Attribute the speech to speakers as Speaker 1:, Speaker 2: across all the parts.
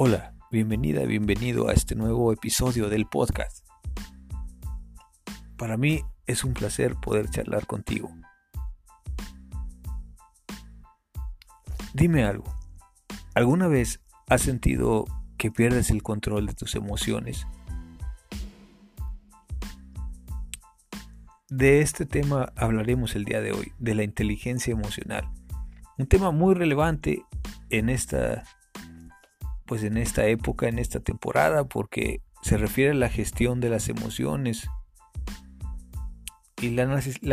Speaker 1: Hola, bienvenida, bienvenido a este nuevo episodio del podcast. Para mí es un placer poder charlar contigo. Dime algo. ¿Alguna vez has sentido que pierdes el control de tus emociones? De este tema hablaremos el día de hoy, de la inteligencia emocional. Un tema muy relevante en esta pues en esta época, en esta temporada, porque se refiere a la gestión de las emociones. Y la,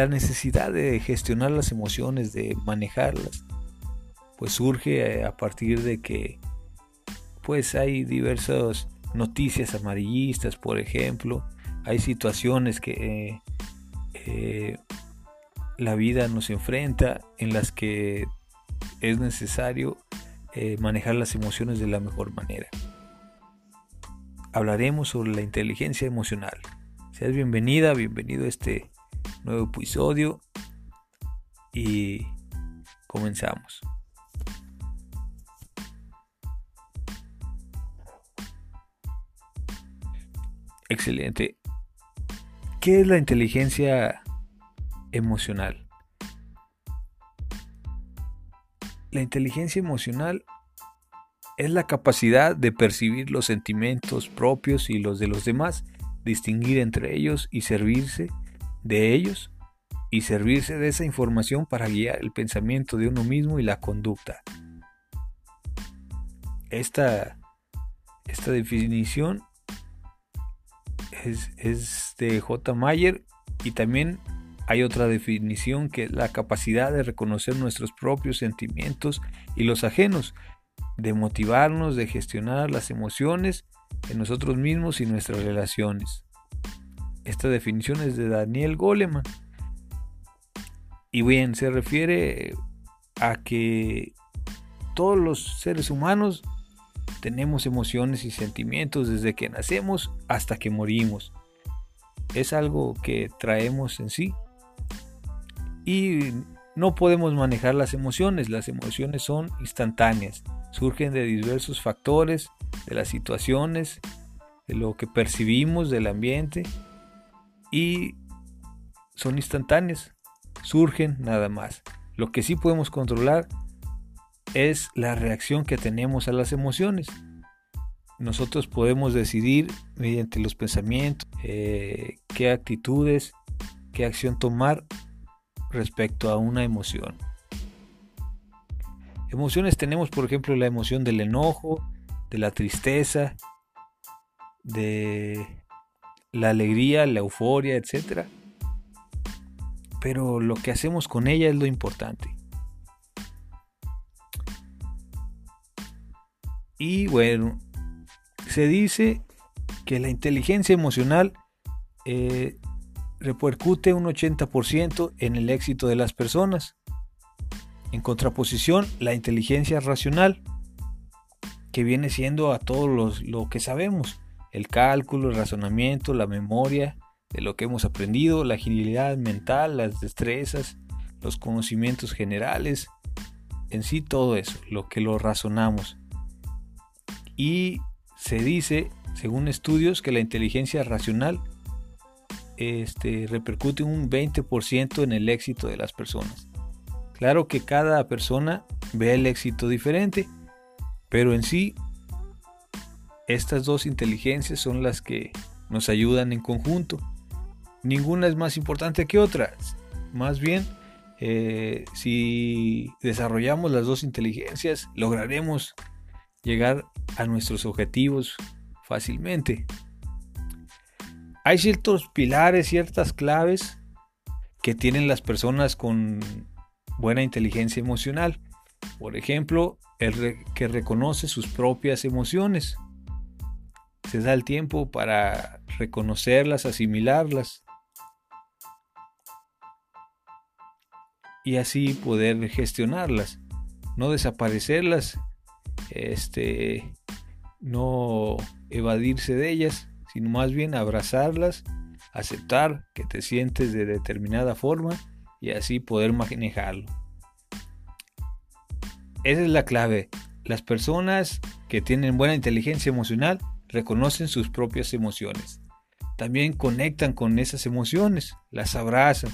Speaker 1: necesidad de gestionar las emociones, de manejarlas, pues surge a partir de que pues hay diversas noticias amarillistas, por ejemplo, hay situaciones que eh, la vida nos enfrenta en las que es necesario eh, manejar las emociones de la mejor manera. Hablaremos sobre la inteligencia emocional. Seas bienvenida, bienvenido a este nuevo episodio y comenzamos. Excelente. ¿Qué es la inteligencia emocional? La inteligencia emocional es la capacidad de percibir los sentimientos propios y los de los demás, distinguir entre ellos y servirse de ellos y servirse de esa información para guiar el pensamiento de uno mismo y la conducta. Esta, esta definición es, es de J. Mayer y también hay otra definición que es la capacidad de reconocer nuestros propios sentimientos y los ajenos, de motivarnos, de gestionar las emociones en nosotros mismos y nuestras relaciones. Esta definición es de Daniel Goleman. Y bien, se refiere a que todos los seres humanos tenemos emociones y sentimientos desde que nacemos hasta que morimos. Es algo que traemos en sí y no podemos manejar las emociones. Las emociones son instantáneas, surgen de diversos factores, de las situaciones, de lo que percibimos del ambiente y son instantáneas, surgen nada más. Lo que sí podemos controlar es la reacción que tenemos a las emociones. Nosotros podemos decidir mediante los pensamientos eh, qué actitudes, qué acción tomar respecto a una emoción. Emociones tenemos, por ejemplo, la emoción del enojo, de la tristeza, de la alegría, la euforia, etc. Pero lo que hacemos con ella es lo importante. Y bueno, se dice que la inteligencia emocional eh, repercute un 80% en el éxito de las personas. En contraposición, la inteligencia racional, que viene siendo a todos lo que sabemos, el cálculo, el razonamiento, la memoria de lo que hemos aprendido, la agilidad mental, las destrezas, los conocimientos generales, en sí todo eso, lo que lo razonamos. Y se dice, según estudios, que la inteligencia racional este, repercute un 20% en el éxito de las personas. Claro que cada persona ve el éxito diferente, pero en sí estas dos inteligencias son las que nos ayudan en conjunto. Ninguna es más importante que otra. Más bien, eh, si desarrollamos las dos inteligencias, lograremos llegar a nuestros objetivos fácilmente. Hay ciertos pilares, ciertas claves que tienen las personas con buena inteligencia emocional. Por ejemplo, el que reconoce sus propias emociones. Se da el tiempo para reconocerlas, asimilarlas. Y así poder gestionarlas. No desaparecerlas. Este. No evadirse de ellas sino más bien abrazarlas, aceptar que te sientes de determinada forma y así poder manejarlo. Esa es la clave, Las personas que tienen buena inteligencia emocional reconocen sus propias emociones. También conectan con esas emociones, las abrazan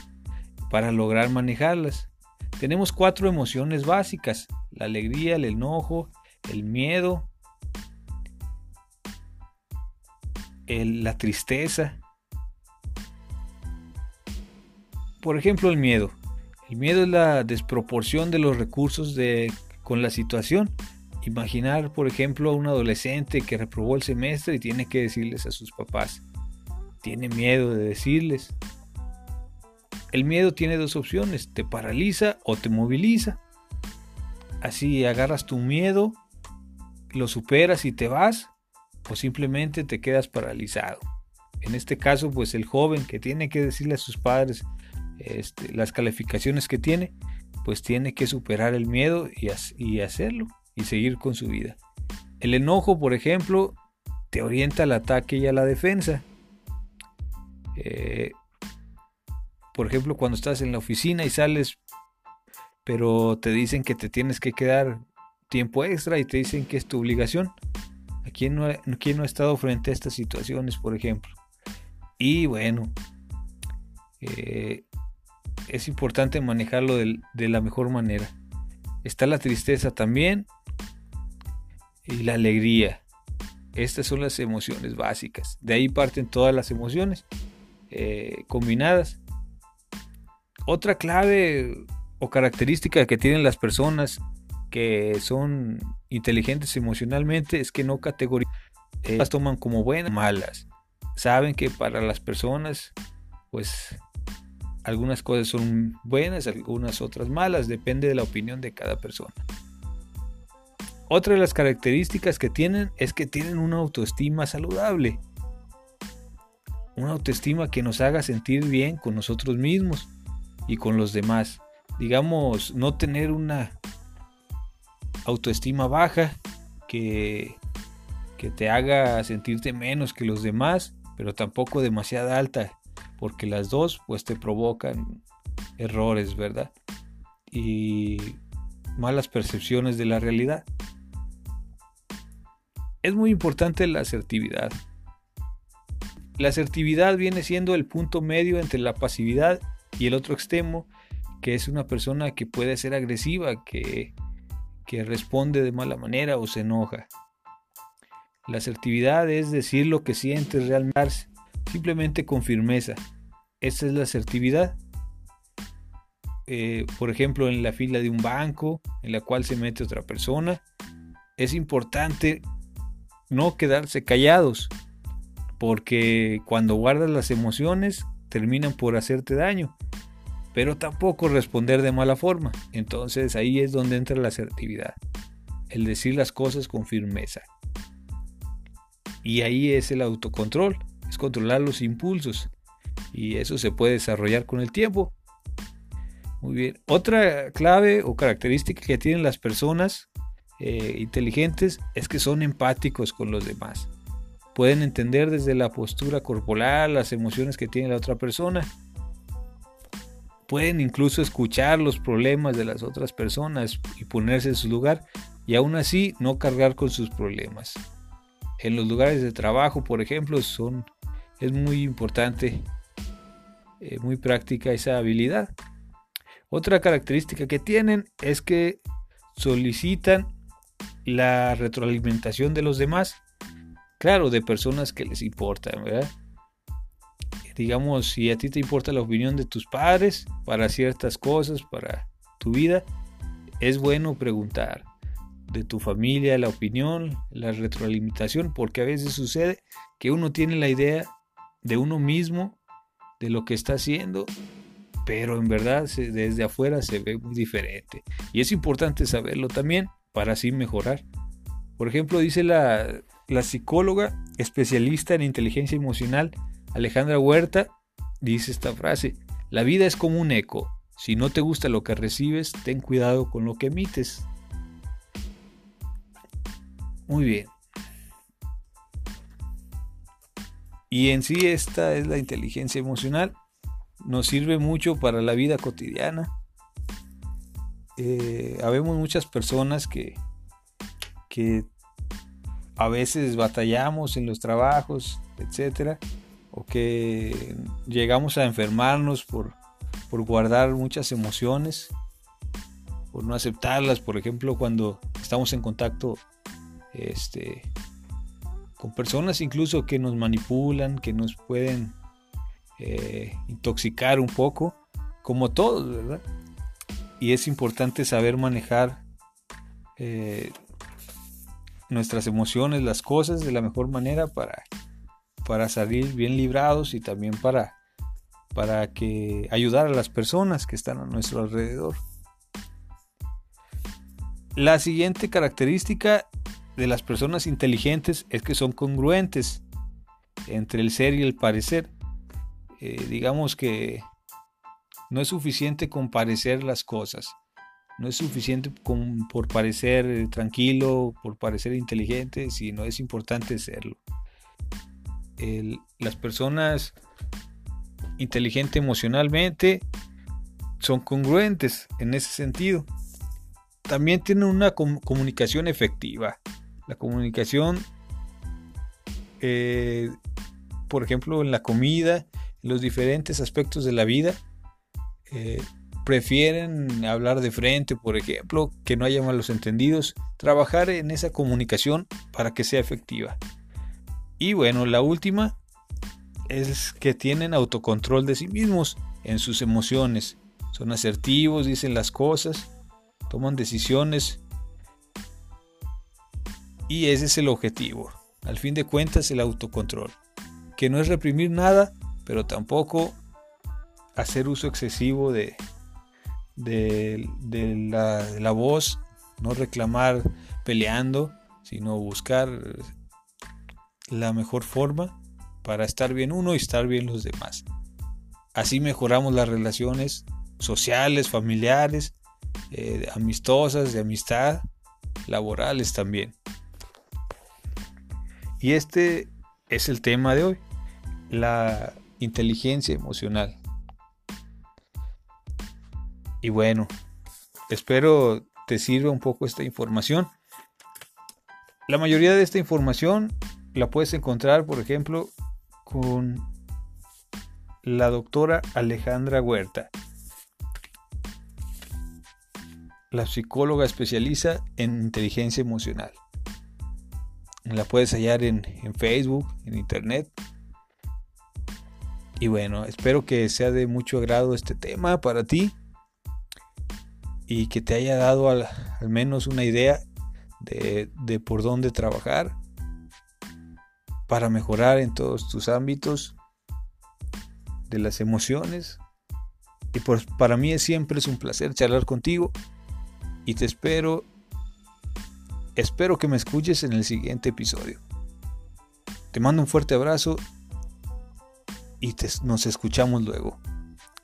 Speaker 1: para lograr manejarlas. Tenemos cuatro emociones básicas, la alegría, el enojo, el miedo, la tristeza. Por ejemplo, el miedo. El miedo es la desproporción de los recursos de, con la situación. Imaginar, por ejemplo, a un adolescente que reprobó el semestre y tiene que decirles a sus papás. Tiene miedo de decirles. El miedo tiene dos opciones, te paraliza o te moviliza. Así agarras tu miedo, lo superas y te vas, o simplemente te quedas paralizado. En este caso, pues el joven que tiene que decirle a sus padres este, las calificaciones que tiene, pues tiene que superar el miedo y, hacerlo y seguir con su vida. El enojo, por ejemplo, te orienta al ataque y a la defensa. Eh, por ejemplo, cuando estás en la oficina y sales, pero te dicen que te tienes que quedar tiempo extra y te dicen que es tu obligación. ¿Quién no, ha estado frente a estas situaciones, por ejemplo? Y bueno, eh, es importante manejarlo de, la mejor manera. Está la tristeza también y la alegría. Estas son las emociones básicas. De ahí parten todas las emociones eh, combinadas. Otra clave o característica que tienen las personas que son inteligentes emocionalmente es que no categorizan, eh, las toman como buenas malas. Saben que para las personas, pues algunas cosas son buenas, algunas otras malas, depende de la opinión de cada persona. Otra de las características que tienen es que tienen una autoestima saludable. Una autoestima que nos haga sentir bien con nosotros mismos y con los demás. Digamos, no tener una autoestima baja que, que te haga sentirte menos que los demás, pero tampoco demasiada alta, porque las dos pues te provocan errores, ¿verdad? Y malas percepciones de la realidad. Es muy importante la asertividad. La asertividad viene siendo el punto medio entre la pasividad y el otro extremo, que es una persona que puede ser agresiva, que que responde de mala manera o se enoja. La asertividad es decir lo que sientes realmente, simplemente con firmeza. Esa es la asertividad. Eh, por ejemplo, en la fila de un banco en la cual se mete otra persona, es importante no quedarse callados, porque cuando guardas las emociones terminan por hacerte daño pero tampoco responder de mala forma. Entonces ahí es donde entra la asertividad, el decir las cosas con firmeza. Y ahí es el autocontrol, es controlar los impulsos. Y eso se puede desarrollar con el tiempo. Muy bien. Otra clave o característica que tienen las personas eh, inteligentes es que son empáticos con los demás. Pueden entender desde la postura corporal las emociones que tiene la otra persona pueden incluso escuchar los problemas de las otras personas y ponerse en su lugar y aún así no cargar con sus problemas. En los lugares de trabajo, por ejemplo, son, es muy importante, eh, muy práctica esa habilidad. Otra característica que tienen es que solicitan la retroalimentación de los demás, claro, de personas que les importan, ¿verdad? Digamos, si a ti te importa la opinión de tus padres para ciertas cosas, para tu vida, es bueno preguntar de tu familia la opinión, la retroalimentación, porque a veces sucede que uno tiene la idea de uno mismo, de lo que está haciendo, pero en verdad desde afuera se ve muy diferente. Y es importante saberlo también para así mejorar. Por ejemplo, dice la, la psicóloga especialista en inteligencia emocional, Alejandra Huerta dice esta frase, la vida es como un eco, si no te gusta lo que recibes, ten cuidado con lo que emites. Muy bien. Y en sí esta es la inteligencia emocional. Nos sirve mucho para la vida cotidiana. Eh, habemos muchas personas que, que a veces batallamos en los trabajos, etcétera, o que llegamos a enfermarnos por, por guardar muchas emociones, por no aceptarlas, por ejemplo, cuando estamos en contacto este, con personas incluso que nos manipulan, que nos pueden eh, intoxicar un poco, como todos, ¿verdad? Y es importante saber manejar eh, nuestras emociones, las cosas de la mejor manera para, para salir bien librados y también para, para que ayudar a las personas que están a nuestro alrededor. La siguiente característica de las personas inteligentes es que son congruentes entre el ser y el parecer. Eh, digamos que no es suficiente con parecer las cosas. No es suficiente con, por parecer tranquilo, por parecer inteligente, sino es importante serlo. Las personas inteligentes emocionalmente son congruentes en ese sentido. También tienen una comunicación efectiva. La comunicación, eh, por ejemplo, en la comida, en los diferentes aspectos de la vida, eh, prefieren hablar de frente, por ejemplo, que no haya malos entendidos, trabajar en esa comunicación para que sea efectiva. Y bueno, la última es que tienen autocontrol de sí mismos en sus emociones. Son asertivos, dicen las cosas, toman decisiones y ese es el objetivo. Al fin de cuentas, el autocontrol. Que no es reprimir nada, pero tampoco hacer uso excesivo de, de, la, voz, no reclamar peleando, sino buscar la mejor forma para estar bien uno y estar bien los demás. Así mejoramos las relaciones sociales, familiares, eh, amistosas, de amistad, laborales también. Y este es el tema de hoy, la inteligencia emocional. Y bueno, espero te sirva un poco esta información. La mayoría de esta información la puedes encontrar, por ejemplo, con la doctora Alejandra Huerta. La psicóloga especializa en inteligencia emocional. La puedes hallar en, en Facebook, en internet. Y bueno, espero que sea de mucho agrado este tema para ti y que te haya dado al, menos una idea de, por dónde trabajar para mejorar en todos tus ámbitos de las emociones. Y pues para mí siempre es un placer charlar contigo y te espero, espero que me escuches en el siguiente episodio. Te mando un fuerte abrazo y nos escuchamos luego.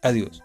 Speaker 1: Adiós.